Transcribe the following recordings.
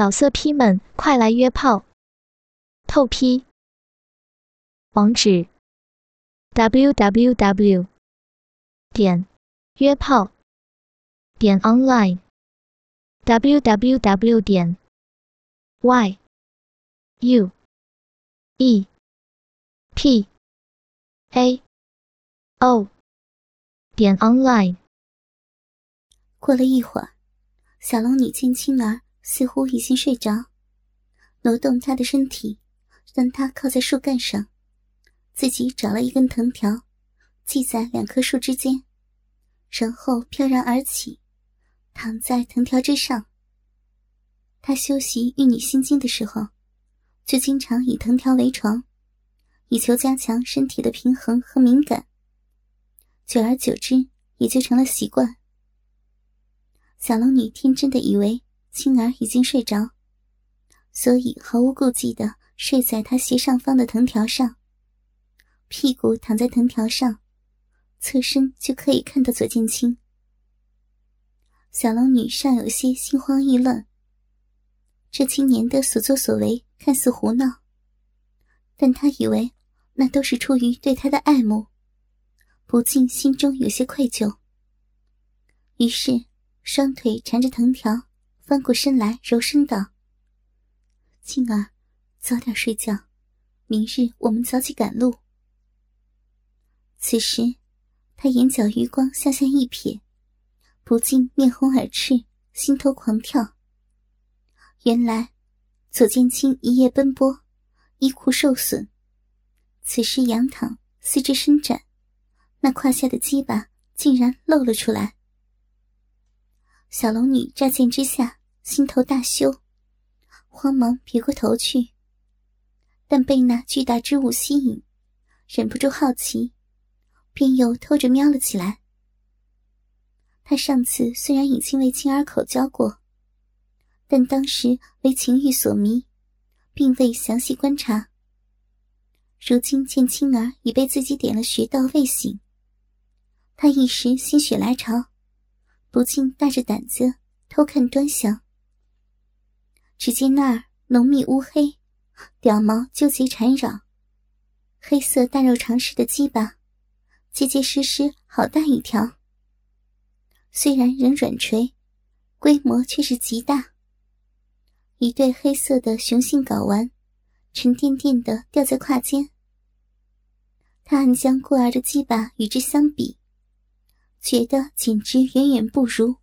老色批们，快来约炮！透批。网址：w w w 点约炮点 online w w w 点 y u e p a o 点 online。过了一会儿，小龙女见青儿。似乎已经睡着，挪动他的身体，让他靠在树干上，自己找了一根藤条，系在两棵树之间，然后飘然而起，躺在藤条之上。他修习玉女心经的时候，就经常以藤条为床，以求加强身体的平衡和敏感。久而久之，也就成了习惯。小龙女天真的以为。青儿已经睡着，所以毫无顾忌的睡在他斜上方的藤条上，屁股躺在藤条上，侧身就可以看到左剑青。小龙女尚有些心慌意乱。这青年的所作所为看似胡闹，但她以为那都是出于对他的爱慕，不禁心中有些愧疚。于是双腿缠着藤条。翻过身来，柔声道：“静儿，早点睡觉，明日我们早起赶路。”此时，他眼角余光向下一瞥，不禁面红耳赤，心头狂跳。原来，左剑清一夜奔波，衣裤受损，此时仰躺，四肢伸展，那胯下的鸡巴竟然露了出来。小龙女乍见之下。心头大羞，慌忙别过头去，但被那巨大之物吸引，忍不住好奇，便又偷着瞄了起来。他上次虽然已经为青儿口交过，但当时为情欲所迷，并未详细观察。如今见青儿已被自己点了穴道未醒，他一时心血来潮，不禁大着胆子偷看端详。只见那儿浓密乌黑，屌毛纠结缠绕，黑色大肉长似的鸡巴，结结实实好大一条。虽然仍软垂，规模却是极大。一对黑色的雄性睾丸，沉甸甸的吊在胯间。他暗将过儿的鸡巴与之相比，觉得简直远远不如。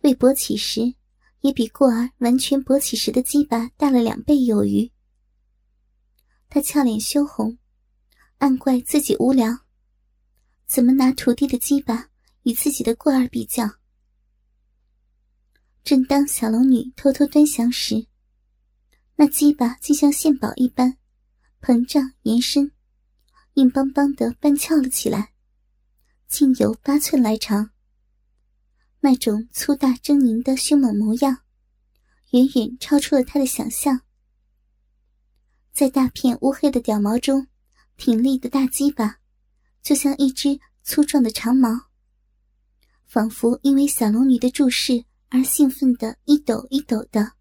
未勃起时。也比过儿完全勃起时的鸡巴大了两倍有余。他俏脸羞红，暗怪自己无聊，怎么拿徒弟的鸡巴与自己的过儿比较？正当小龙女偷偷端详时，那鸡巴竟像献宝一般膨胀延伸，硬邦邦的半翘了起来，竟有八寸来长。那种粗大狰狞的凶猛模样，远远超出了他的想象。在大片乌黑的屌毛中，挺立的大鸡巴，就像一只粗壮的长矛，仿佛因为小龙女的注视而兴奋的一抖一抖的。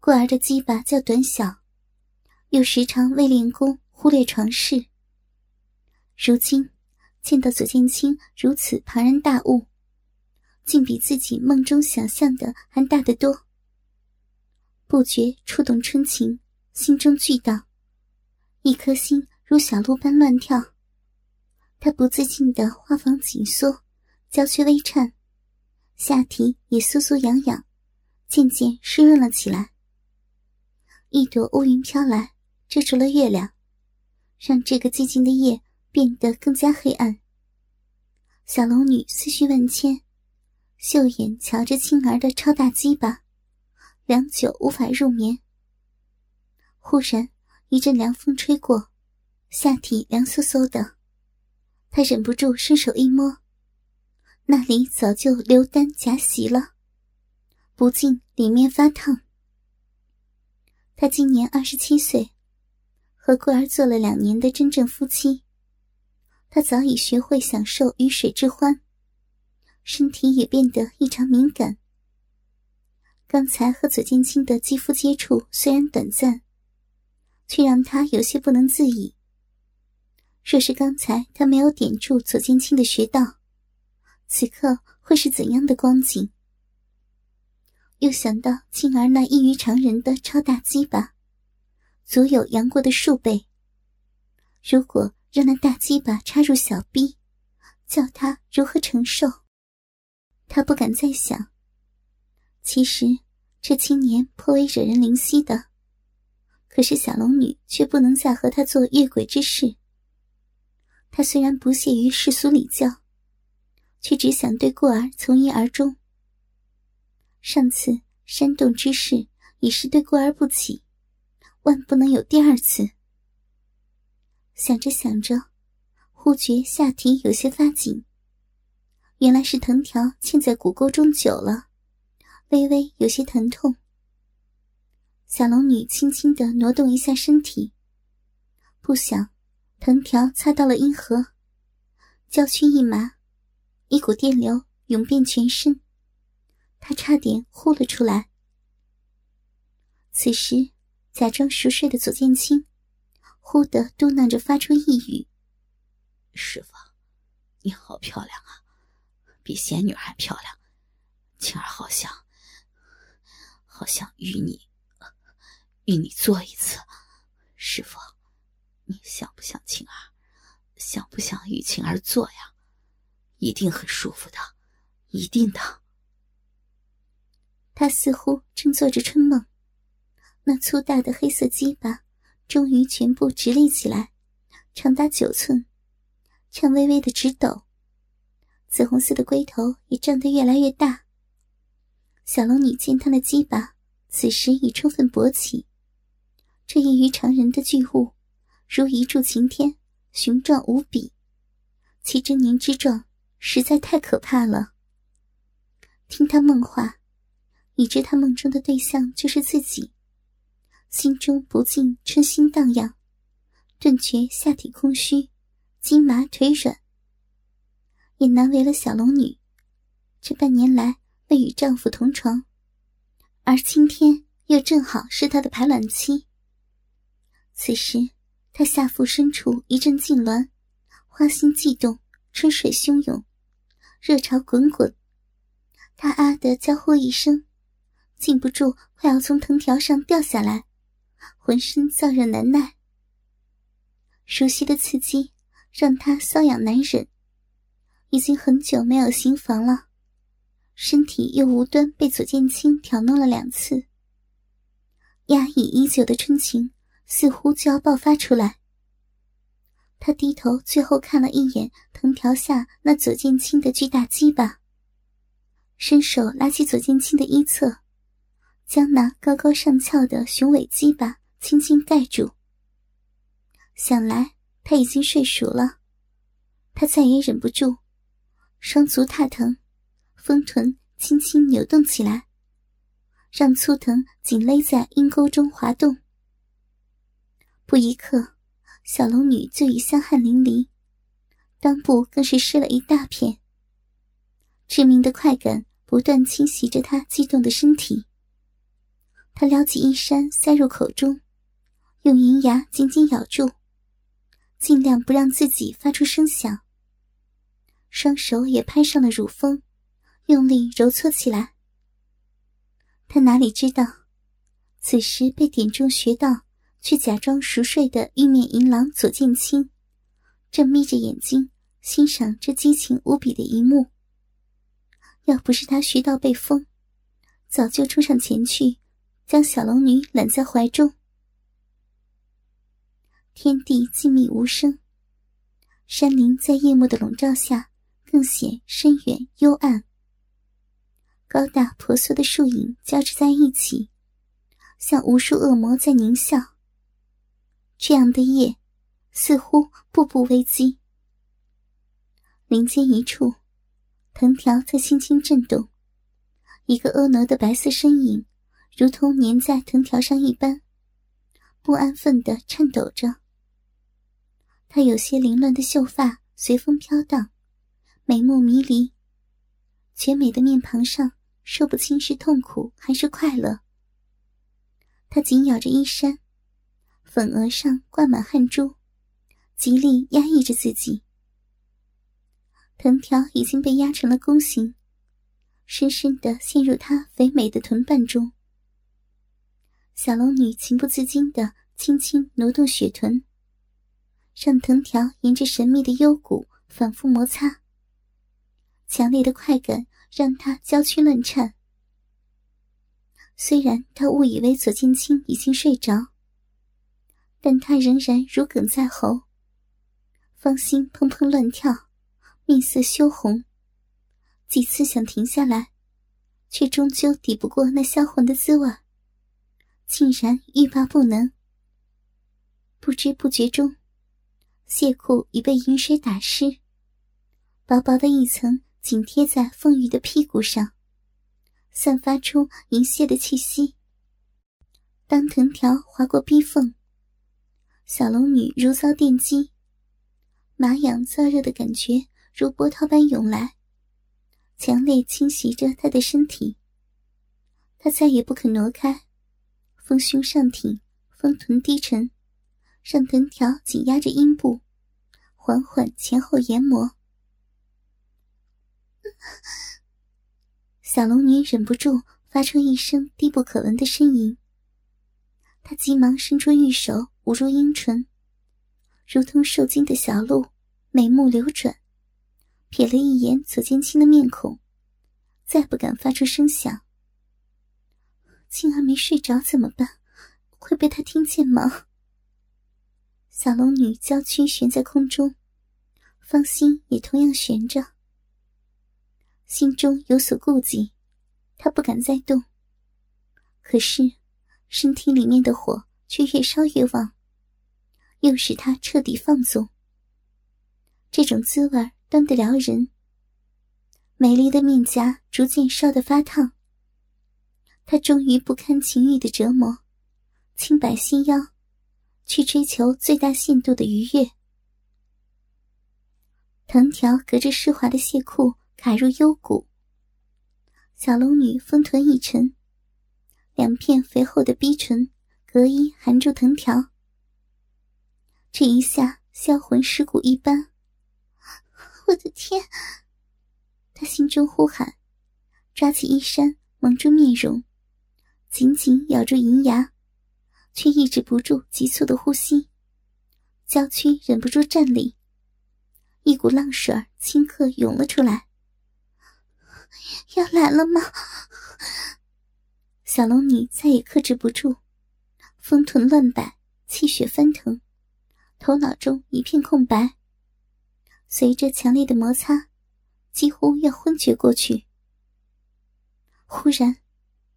过儿的鸡巴较短小，又时常为练功忽略床事。如今。见到左剑清如此庞然大物，竟比自己梦中想象的还大得多，不觉触动春情，心中巨荡，一颗心如小鹿般乱跳。他不自禁的花房紧缩，娇躯微颤，下体也酥酥痒痒，渐渐湿润了起来。一朵乌云飘来，遮住了月亮，让这个寂静的夜。变得更加黑暗。小龙女思绪万千，秀眼瞧着青儿的超大鸡巴，良久无法入眠。忽然一阵凉风吹过，下体凉飕飕的，她忍不住伸手一摸，那里早就流丹夹袭了，不禁里面发烫。他今年二十七岁，和桂儿做了两年的真正夫妻。他早已学会享受鱼水之欢，身体也变得异常敏感。刚才和左剑清的肌肤接触虽然短暂，却让他有些不能自已。若是刚才他没有点住左剑清的穴道，此刻会是怎样的光景？又想到静儿那异于常人的超大鸡巴，足有杨过的数倍。如果让那大鸡巴插入小臂，叫他如何承受？他不敢再想。其实这青年颇为惹人怜惜的，可是小龙女却不能再和他做越轨之事。他虽然不屑于世俗礼教，却只想对过儿从一而终。上次煽动之事已是对过儿不起，万不能有第二次。想着想着，忽觉下体有些发紧，原来是藤条嵌在骨沟中久了，微微有些疼痛。小龙女轻轻的挪动一下身体，不想藤条擦到了阴核，娇躯一麻，一股电流涌遍全身。他差点呼了出来。此时，假装熟睡的左剑清，忽地嘟囔着发出一语：“师傅，你好漂亮啊，比仙女还漂亮。晴儿好想，好想与你，与你做一次。师傅，你想不想晴儿？想不想与晴儿做呀？一定很舒服的，一定的。”他似乎正做着春梦，那粗大的黑色鸡巴终于全部直立起来，长达九寸，颤巍巍的直抖，紫红色的龟头也胀得越来越大。小龙女见他的鸡巴此时已充分勃起，这异于常人的巨物，如一柱擎天，雄壮无比，其狰狞之状实在太可怕了。听他梦话。已知他梦中的对象就是自己，心中不禁春心荡漾，顿觉下体空虚，筋麻腿软。也难为了小龙女，这半年来未与丈夫同床，而今天又正好是她的排卵期。此时，她下腹深处一阵痉挛，花心悸动，春水汹涌，热潮滚滚。她啊的娇呼一声。禁不住快要从藤条上掉下来，浑身燥热难耐。熟悉的刺激让他瘙痒难忍，已经很久没有行房了，身体又无端被左剑清挑弄了两次，压抑已久的春情似乎就要爆发出来。他低头最后看了一眼藤条下那左剑清的巨大鸡巴，伸手拉起左剑清的衣侧。将那高高上翘的雄伟鸡巴轻轻盖住。想来他已经睡熟了，他再也忍不住，双足踏腾，丰臀轻轻扭动起来，让粗藤紧勒在阴沟中滑动。不一刻，小龙女就已香汗淋漓，裆部更是湿了一大片。致命的快感不断侵袭着她激动的身体。他撩起衣衫，塞入口中，用银牙紧紧咬住，尽量不让自己发出声响。双手也攀上了乳峰，用力揉搓起来。他哪里知道，此时被点中穴道却假装熟睡的玉面银狼左剑清，正眯着眼睛欣赏这激情无比的一幕。要不是他穴道被封，早就冲上前去。将小龙女揽在怀中，天地静谧无声，山林在夜幕的笼罩下更显深远幽暗。高大婆娑的树影交织在一起，像无数恶魔在狞笑。这样的夜，似乎步步危机。林间一处，藤条在轻轻震动，一个婀娜的白色身影。如同粘在藤条上一般，不安分的颤抖着。她有些凌乱的秀发随风飘荡，美目迷离，绝美的面庞上说不清是痛苦还是快乐。他紧咬着衣衫，粉额上挂满汗珠，极力压抑着自己。藤条已经被压成了弓形，深深的陷入他肥美的臀瓣中。小龙女情不自禁的轻轻挪动雪臀，让藤条沿着神秘的幽谷反复摩擦。强烈的快感让她娇躯乱颤。虽然他误以为左剑清已经睡着，但他仍然如鲠在喉，芳心砰砰乱跳，面色羞红。几次想停下来，却终究抵不过那销魂的滋味，竟然欲罢不能。不知不觉中，亵裤已被饮水打湿，薄薄的一层紧贴在凤羽的屁股上。散发出淫亵的气息。当藤条划过逼缝，小龙女如遭电击，麻痒燥热的感觉如波涛般涌来，强烈侵袭着她的身体。她再也不肯挪开，丰胸上挺，丰臀低沉，让臀条紧压着阴部，缓缓前后研磨。小龙女忍不住发出一声低不可闻的呻吟。她急忙伸出玉手捂住阴唇，如同受惊的小鹿，美目流转，瞥了一眼左剑清的面孔，再不敢发出声响。静儿没睡着怎么办？会被他听见吗？小龙女娇躯悬在空中，芳心也同样悬着。心中有所顾忌，他不敢再动。可是，身体里面的火却越烧越旺，又使他彻底放纵。这种滋味端得了人。美丽的面颊逐渐烧得发烫。他终于不堪情欲的折磨，轻摆细腰，去追求最大限度的愉悦。藤条隔着湿滑的亵裤。卡入幽谷，小龙女丰臀一沉，两片肥厚的逼唇隔衣含住藤条。这一下销魂蚀骨一般，我的天！他心中呼喊，抓起衣衫蒙住面容，紧紧咬住银牙，却抑制不住急促的呼吸，娇躯忍不住站立，一股浪水顷刻涌了出来。要来了吗？小龙女再也克制不住，丰臀乱摆，气血翻腾，头脑中一片空白。随着强烈的摩擦，几乎要昏厥过去。忽然，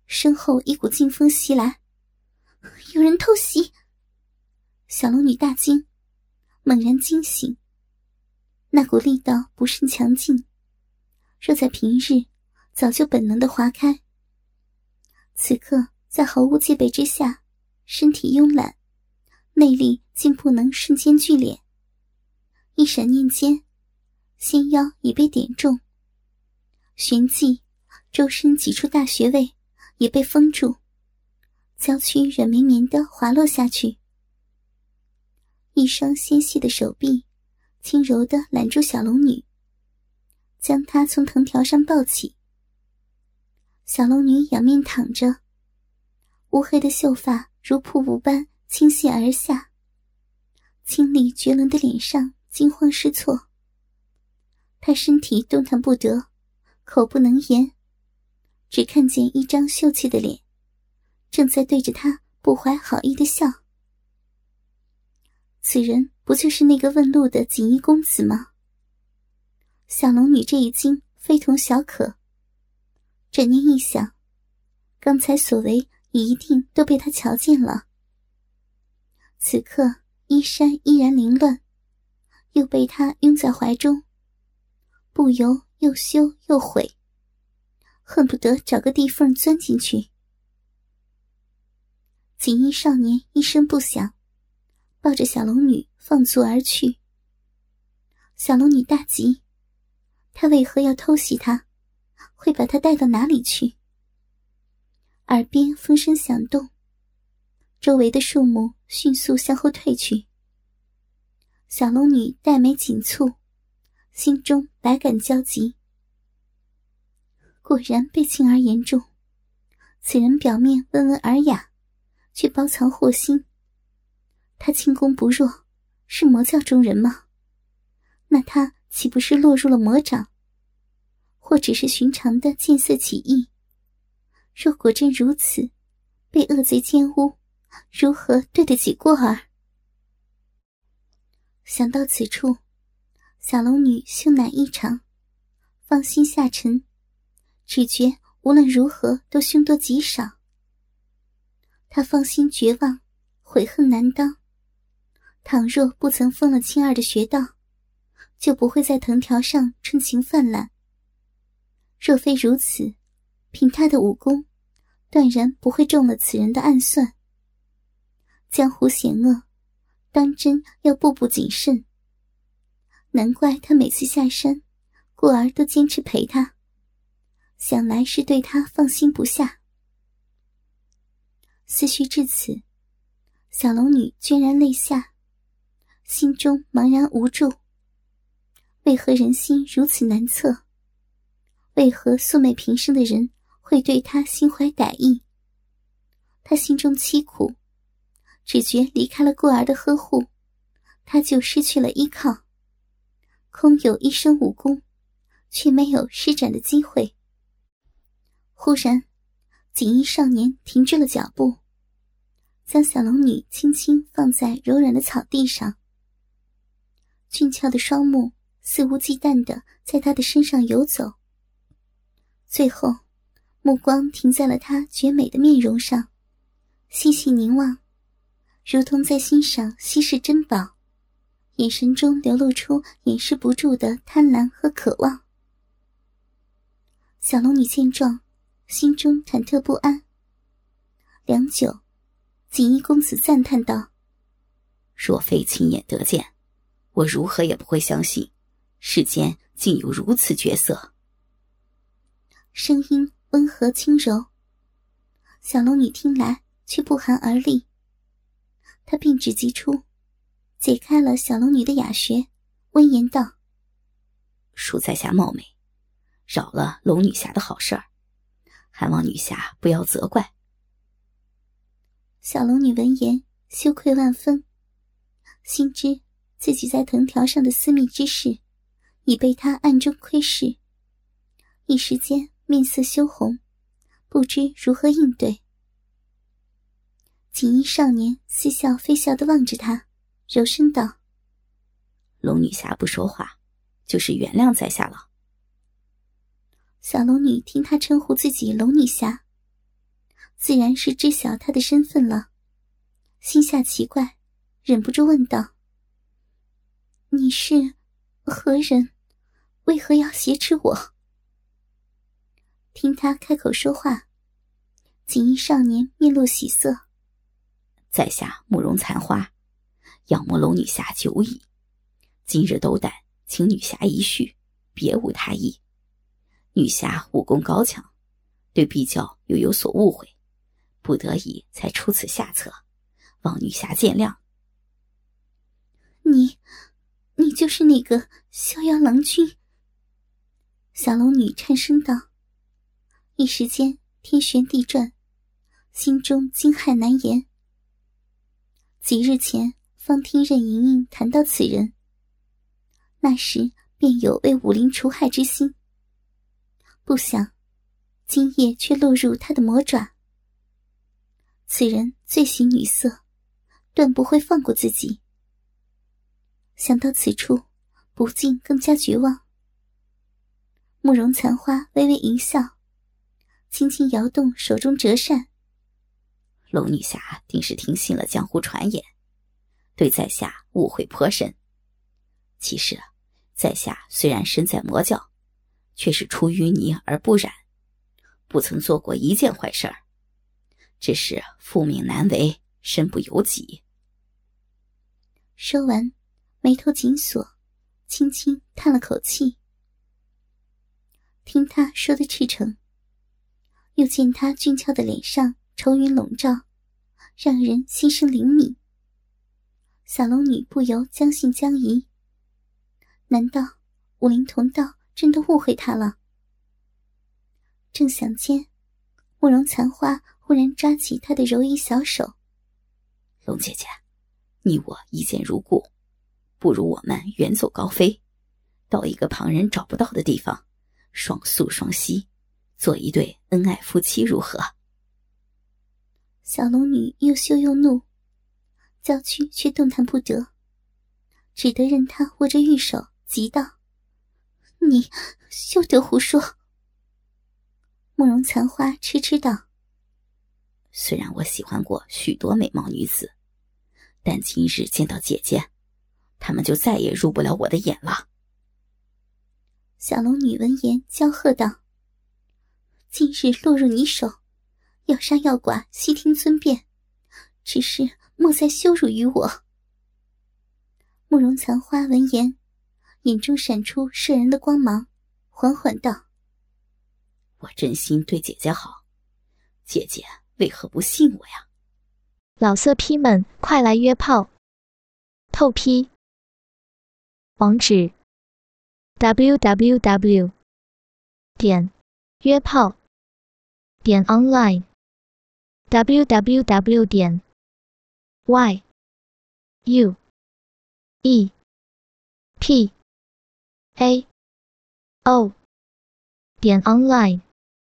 身后一股劲风袭来，有人偷袭！小龙女大惊，猛然惊醒。那股力道不甚强劲。若在平日，早就本能的划开。此刻在毫无戒备之下，身体慵懒，内力竟不能瞬间聚敛。一闪念间，仙腰已被点中，旋即周身几处大穴位也被封住，娇躯软绵绵的滑落下去。一双纤细的手臂轻柔的揽住小龙女。将她从藤条上抱起，小龙女仰面躺着，乌黑的秀发如瀑布般倾泻而下，清丽绝伦的脸上惊慌失措。她身体动弹不得，口不能言，只看见一张秀气的脸，正在对着他不怀好意的笑。此人不就是那个问路的锦衣公子吗？小龙女这一惊非同小可。转念一想，刚才所为一定都被他瞧见了。此刻衣衫依然凌乱，又被他拥在怀中，不由又羞又悔，恨不得找个地缝钻进去。锦衣少年一声不响，抱着小龙女放足而去。小龙女大急。他为何要偷袭她？会把他带到哪里去？耳边风声响动，周围的树木迅速向后退去。小龙女黛眉紧蹙，心中百感交集。果然被青儿言中，此人表面温文尔雅，却包藏祸心。他轻功不弱，是魔教中人吗？那他岂不是落入了魔掌？或只是寻常的见色起意？若果真如此，被恶贼奸污，如何对得起过儿？想到此处，小龙女羞赧异常，芳心下沉。只觉无论如何都凶多吉少。他芳心绝望，悔恨难当。倘若不曾封了青儿的穴道，就不会在藤条上春情泛滥。若非如此，凭他的武功，断然不会中了此人的暗算。江湖险恶，当真要步步谨慎。难怪他每次下山，故儿都坚持陪他。想来是对他放心不下。思绪至此，小龙女居然泪下，心中茫然无助。为何人心如此难测？为何素昧平生的人会对她心怀歹意？她心中凄苦，只觉离开了过儿的呵护，她就失去了依靠，空有一身武功，却没有施展的机会。忽然，锦衣少年停住了脚步，将小龙女轻轻放在柔软的草地上。俊俏的双目肆无忌惮的在他的身上游走，最后，目光停在了他绝美的面容上，细细凝望，如同在欣赏稀世珍宝，眼神中流露出掩饰不住的贪婪和渴望。小龙女见状。心中忐忑不安。良久，锦衣公子赞叹道：“若非亲眼得见，我如何也不会相信，世间竟有如此绝色。”声音温和轻柔。小龙女听来却不寒而栗。她并指即出，解开了小龙女的哑穴，温言道：“恕在下冒昧，扰了龙女侠的好事儿。”还望女侠不要责怪。小龙女闻言羞愧万分，心知自己在藤条上的私密之事已被他暗中窥视，一时间面色羞红，不知如何应对。锦衣少年似笑非笑的望着他，柔声道：“龙女侠不说话，就是原谅在下了。”小龙女听他称呼自己“龙女侠”，自然是知晓他的身份了，心下奇怪，忍不住问道：“你是何人？为何要挟持我？”听他开口说话，锦衣少年面露喜色：“在下慕容残花，仰慕龙女侠久矣，今日斗胆请女侠一叙，别无他意。”女侠武功高强，对碧教又有所误会，不得已才出此下策，望女侠见谅。你，你就是那个逍遥郎君？小龙女颤声道，一时间天旋地转，心中惊骇难言。几日前方听任盈盈谈到此人，那时便有为武林除害之心。不想，今夜却落入他的魔爪。此人最喜女色，断不会放过自己。想到此处，不禁更加绝望。慕容残花微微一笑，轻轻摇动手中折扇。龙女侠定是听信了江湖传言，对在下误会颇深。其实，在下虽然身在魔教。却是出淤泥而不染，不曾做过一件坏事儿，只是父命难违，身不由己。说完，眉头紧锁，轻轻叹了口气。听他说的赤诚，又见他俊俏的脸上愁云笼罩，让人心生怜悯。小龙女不由将信将疑。难道武林同道真的误会他了？正想间，慕容残花忽然抓起他的柔衣小手：“龙姐姐，你我一见如故，不如我们远走高飞，到一个旁人找不到的地方，双宿双栖，做一对恩爱夫妻，如何？”小龙女又羞又怒。娇躯却动弹不得，只得任他握着玉手，急道：“你休得胡说！”慕容残花痴痴道：“虽然我喜欢过许多美貌女子，但今日见到姐姐，她们就再也入不了我的眼了。”小龙女闻言娇喝道：“今日落入你手，要杀要剐，悉听尊便。只是……”莫再羞辱于我！慕容残花闻言，眼中闪出摄人的光芒，缓缓道：“我真心对姐姐好，姐姐为何不信我呀？”老色批们，快来约炮！透批。网址：w w w. 点约炮点 online w w w. 点 y u e p a o 点 online。